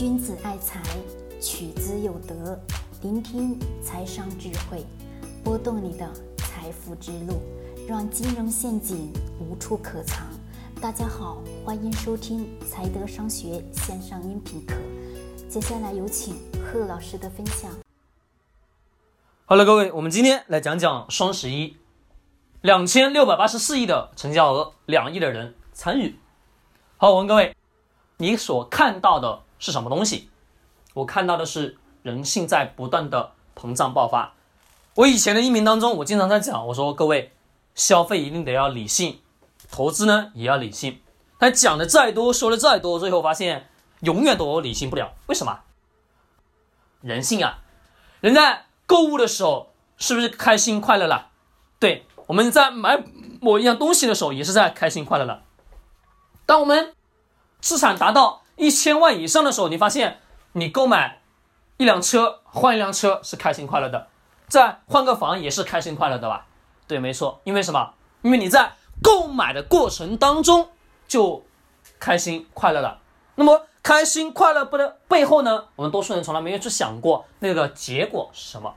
君子爱财，取之有德。聆听财商智慧，拨动你的财富之路，让金融陷阱无处可藏。大家好，欢迎收听财德商学线上音频课。接下来有请贺老师的分享。好了，各位，我们今天来讲讲双十一，两千六百八十四亿的成交额，两亿的人参与。好，我问各位，你所看到的是什么东西？我看到的是人性在不断的膨胀爆发。我以前的音频当中，我经常在讲，我说各位，消费一定得要理性，投资呢也要理性。但讲的再多，说的再多，最后发现永远都理性不了。为什么？人性啊，人在。购物的时候是不是开心快乐了？对，我们在买某一样东西的时候也是在开心快乐了。当我们资产达到一千万以上的时候，你发现你购买一辆车换一辆车是开心快乐的，再换个房也是开心快乐的吧？对，没错，因为什么？因为你在购买的过程当中就开心快乐了。那么。开心快乐不的背后呢？我们多数人从来没有去想过那个结果是什么。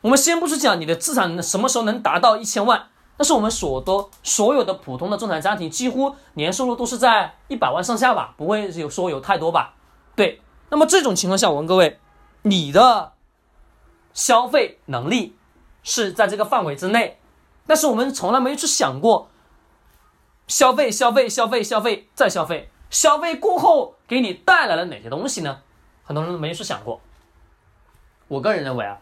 我们先不去讲你的资产什么时候能达到一千万，但是我们所多所有的普通的中产家庭，几乎年收入都是在一百万上下吧，不会有说有太多吧？对。那么这种情况下，我问各位，你的消费能力是在这个范围之内，但是我们从来没去想过消费、消费、消费、消费再消费。消费过后给你带来了哪些东西呢？很多人没去想过。我个人认为啊，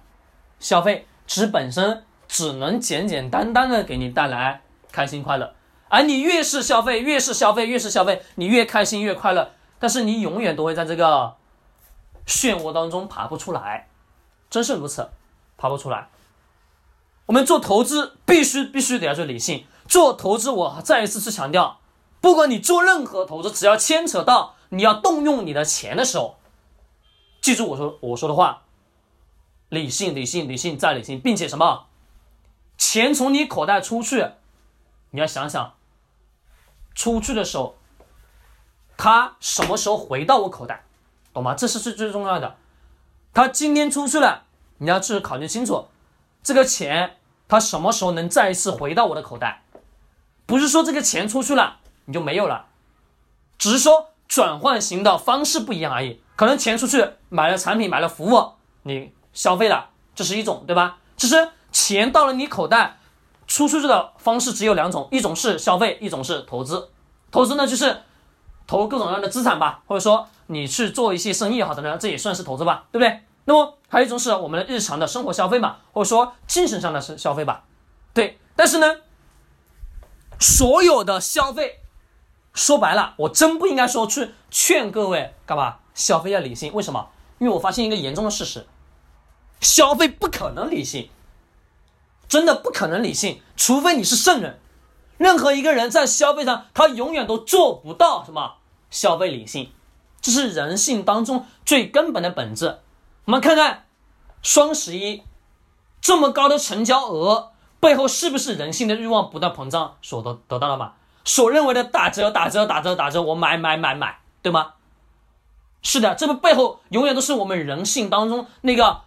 消费其实本身只能简简单单的给你带来开心快乐，而你越是消费，越是消费，越是消费，你越开心越快乐。但是你永远都会在这个漩涡当中爬不出来，真是如此，爬不出来。我们做投资必须必须得要去理性做投资，我再一次去强调。不管你做任何投资，只要牵扯到你要动用你的钱的时候，记住我说我说的话，理性、理性、理性再理性，并且什么，钱从你口袋出去，你要想想，出去的时候，他什么时候回到我口袋，懂吗？这是最最重要的。他今天出去了，你要去考虑清楚，这个钱他什么时候能再一次回到我的口袋？不是说这个钱出去了。你就没有了，只是说转换型的方式不一样而已。可能钱出去买了产品，买了服务，你消费了，这是一种，对吧？其实钱到了你口袋，出出去的方式只有两种，一种是消费，一种是投资。投资呢，就是投各种各样的资产吧，或者说你去做一些生意好的呢，这也算是投资吧，对不对？那么还有一种是我们的日常的生活消费嘛，或者说精神上的消消费吧，对。但是呢，所有的消费。说白了，我真不应该说去劝各位干嘛消费要理性？为什么？因为我发现一个严重的事实：消费不可能理性，真的不可能理性，除非你是圣人。任何一个人在消费上，他永远都做不到什么消费理性，这是人性当中最根本的本质。我们看看双十一这么高的成交额背后，是不是人性的欲望不断膨胀所得得到了吗？所认为的打折、打折、打折、打折，我买买买买，对吗？是的，这个背后永远都是我们人性当中那个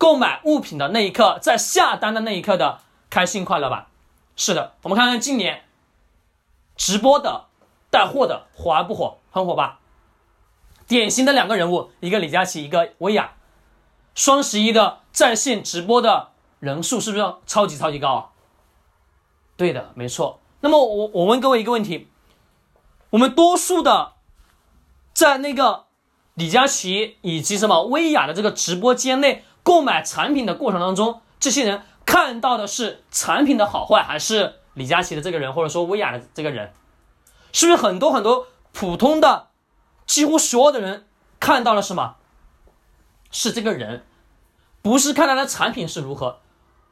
购买物品的那一刻，在下单的那一刻的开心快乐吧。是的，我们看看今年直播的带货的火不火？很火吧？典型的两个人物，一个李佳琦，一个薇娅。双十一的在线直播的人数是不是超级超级高啊？对的，没错。那么我我问各位一个问题：我们多数的在那个李佳琦以及什么薇娅的这个直播间内购买产品的过程当中，这些人看到的是产品的好坏，还是李佳琦的这个人，或者说薇娅的这个人？是不是很多很多普通的几乎所有的人看到了什么？是这个人，不是看他的产品是如何？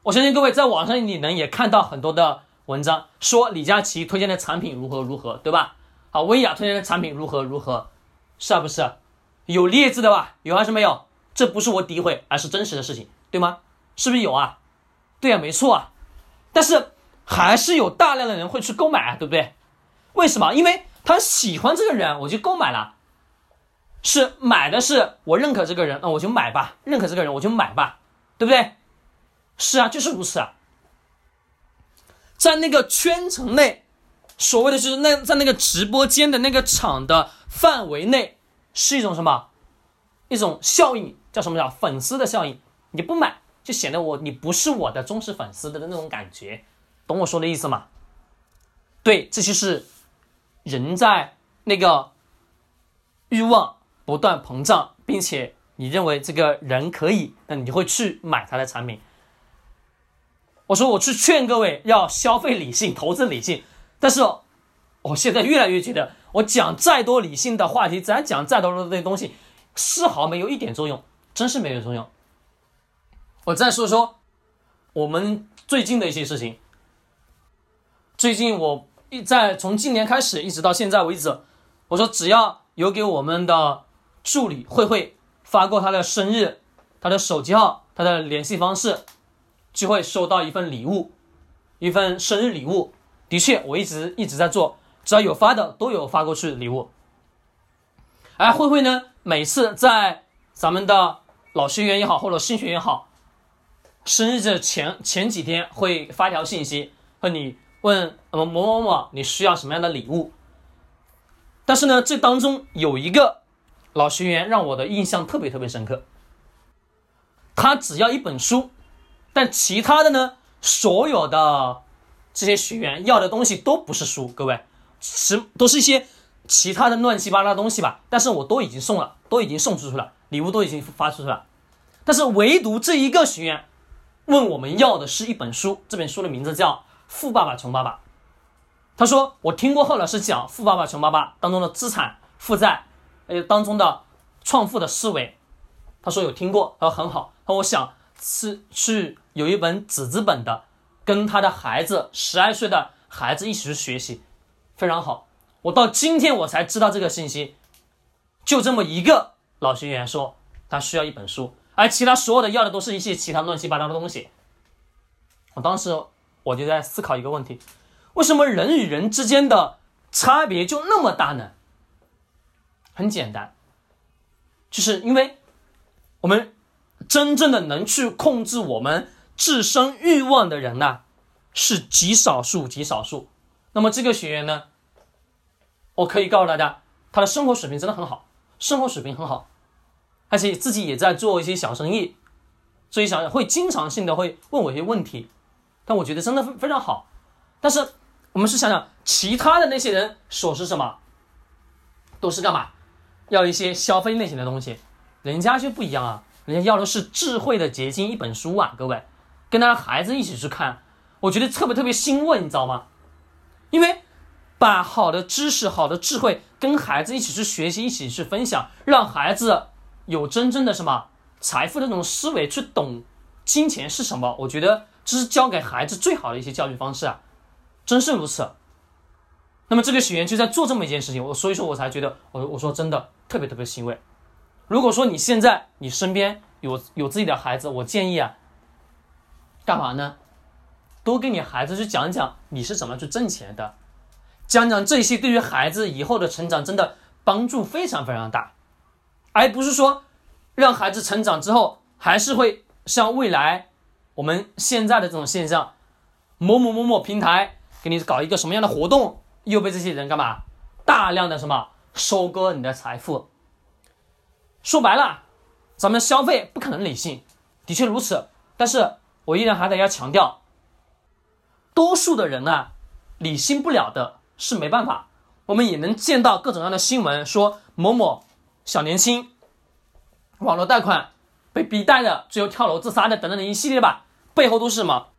我相信各位在网上你能也看到很多的。文章说李佳琦推荐的产品如何如何，对吧？好，薇娅推荐的产品如何如何，是不是？有劣质的吧？有还是没有？这不是我诋毁，而是真实的事情，对吗？是不是有啊？对啊，没错啊。但是还是有大量的人会去购买啊，对不对？为什么？因为他喜欢这个人，我就购买了。是买的是我认可这个人，那我就买吧；认可这个人，我就买吧，对不对？是啊，就是如此啊。在那个圈层内，所谓的就是那在那个直播间的那个场的范围内，是一种什么？一种效应，叫什么叫粉丝的效应？你不买，就显得我你不是我的忠实粉丝的那种感觉，懂我说的意思吗？对，这就是人在那个欲望不断膨胀，并且你认为这个人可以，那你就会去买他的产品。我说我去劝各位要消费理性，投资理性，但是我现在越来越觉得，我讲再多理性的话题，咱讲再多的这些东西，丝毫没有一点作用，真是没有作用。我再说说我们最近的一些事情。最近我一在从今年开始一直到现在为止，我说只要有给我们的助理慧慧发过她的生日、她的手机号、她的联系方式。就会收到一份礼物，一份生日礼物。的确，我一直一直在做，只要有发的都有发过去礼物。而慧慧呢，每次在咱们的老学员也好，或者新学员也好，生日的前前几天会发条信息和你问某某某某你需要什么样的礼物。但是呢，这当中有一个老学员让我的印象特别特别深刻，他只要一本书。但其他的呢？所有的这些学员要的东西都不是书，各位，是都是一些其他的乱七八糟东西吧。但是我都已经送了，都已经送出去了，礼物都已经发出去了。但是唯独这一个学员问我们要的是一本书，这本书的名字叫《富爸爸穷爸爸》。他说我听过贺老师讲《富爸爸穷爸爸》当中的资产负债，还有当中的创富的思维。他说有听过，他说很好。他说我想是去。有一本纸质本的，跟他的孩子十二岁的孩子一起去学习，非常好。我到今天我才知道这个信息，就这么一个老学员说他需要一本书，而其他所有的要的都是一些其他乱七八糟的东西。我当时我就在思考一个问题：为什么人与人之间的差别就那么大呢？很简单，就是因为我们真正的能去控制我们。自身欲望的人呢，是极少数，极少数。那么这个学员呢，我可以告诉大家，他的生活水平真的很好，生活水平很好，而且自己也在做一些小生意，所以想会经常性的会问我一些问题，但我觉得真的非非常好。但是我们是想想其他的那些人所是什么，都是干嘛？要一些消费类型的东西，人家就不一样啊，人家要的是智慧的结晶，一本书啊，各位。跟他的孩子一起去看，我觉得特别特别欣慰，你知道吗？因为把好的知识、好的智慧跟孩子一起去学习、一起去分享，让孩子有真正的什么财富的这种思维，去懂金钱是什么。我觉得这是教给孩子最好的一些教育方式啊，真是如此。那么这个学员就在做这么一件事情，我所以说我才觉得，我我说真的特别特别欣慰。如果说你现在你身边有有自己的孩子，我建议啊。干嘛呢？多给你孩子去讲讲你是怎么去挣钱的，讲讲这些对于孩子以后的成长真的帮助非常非常大，而不是说让孩子成长之后还是会像未来我们现在的这种现象，某某某某平台给你搞一个什么样的活动，又被这些人干嘛大量的什么收割你的财富。说白了，咱们消费不可能理性，的确如此，但是。我依然还得要强调，多数的人啊，理性不了的是没办法。我们也能见到各种各样的新闻，说某某小年轻网络贷款被逼贷的，最后跳楼自杀的等等的一系列吧，背后都是什么？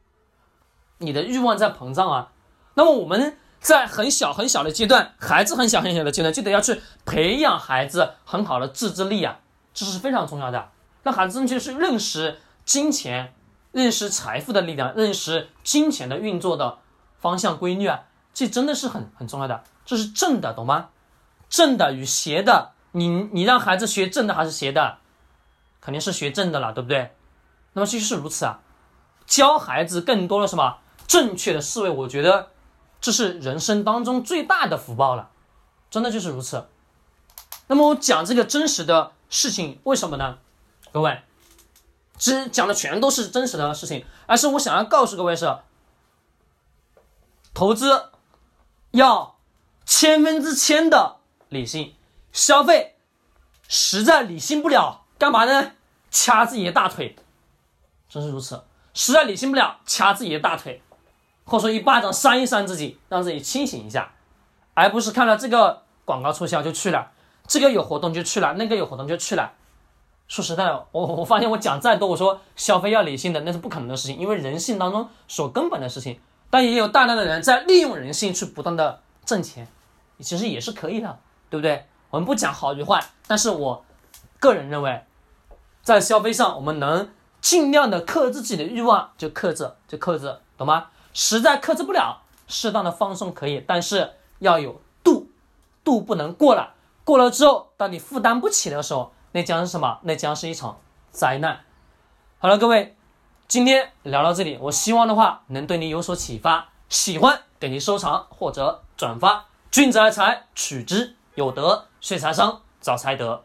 你的欲望在膨胀啊。那么我们在很小很小的阶段，孩子很小很小的阶段，就得要去培养孩子很好的自制力啊，这是非常重要的，让孩子正确是认识金钱。认识财富的力量，认识金钱的运作的方向规律啊，这真的是很很重要的。这是正的，懂吗？正的与邪的，你你让孩子学正的还是邪的？肯定是学正的了，对不对？那么就是如此啊，教孩子更多的什么正确的思维，我觉得这是人生当中最大的福报了，真的就是如此。那么我讲这个真实的事情，为什么呢？各位，只讲的全都是真实的事情，而是我想要告诉各位是，投资要千分之千的理性，消费实在理性不了，干嘛呢？掐自己的大腿，真是如此。实在理性不了，掐自己的大腿，或者说一巴掌扇一扇自己，让自己清醒一下，而不是看到这个广告促销就去了，这个有活动就去了，那个有活动就去了。说实在的，我我发现我讲再多，我说消费要理性的，那是不可能的事情，因为人性当中所根本的事情。但也有大量的人在利用人性去不断的挣钱，其实也是可以的，对不对？我们不讲好与坏，但是我个人认为，在消费上我们能。尽量的克制自己的欲望，就克制，就克制，懂吗？实在克制不了，适当的放松可以，但是要有度，度不能过了。过了之后，当你负担不起的时候，那将是什么？那将是一场灾难。好了，各位，今天聊到这里，我希望的话能对你有所启发。喜欢点击收藏或者转发。君子爱财，取之有德；睡财商，早财得。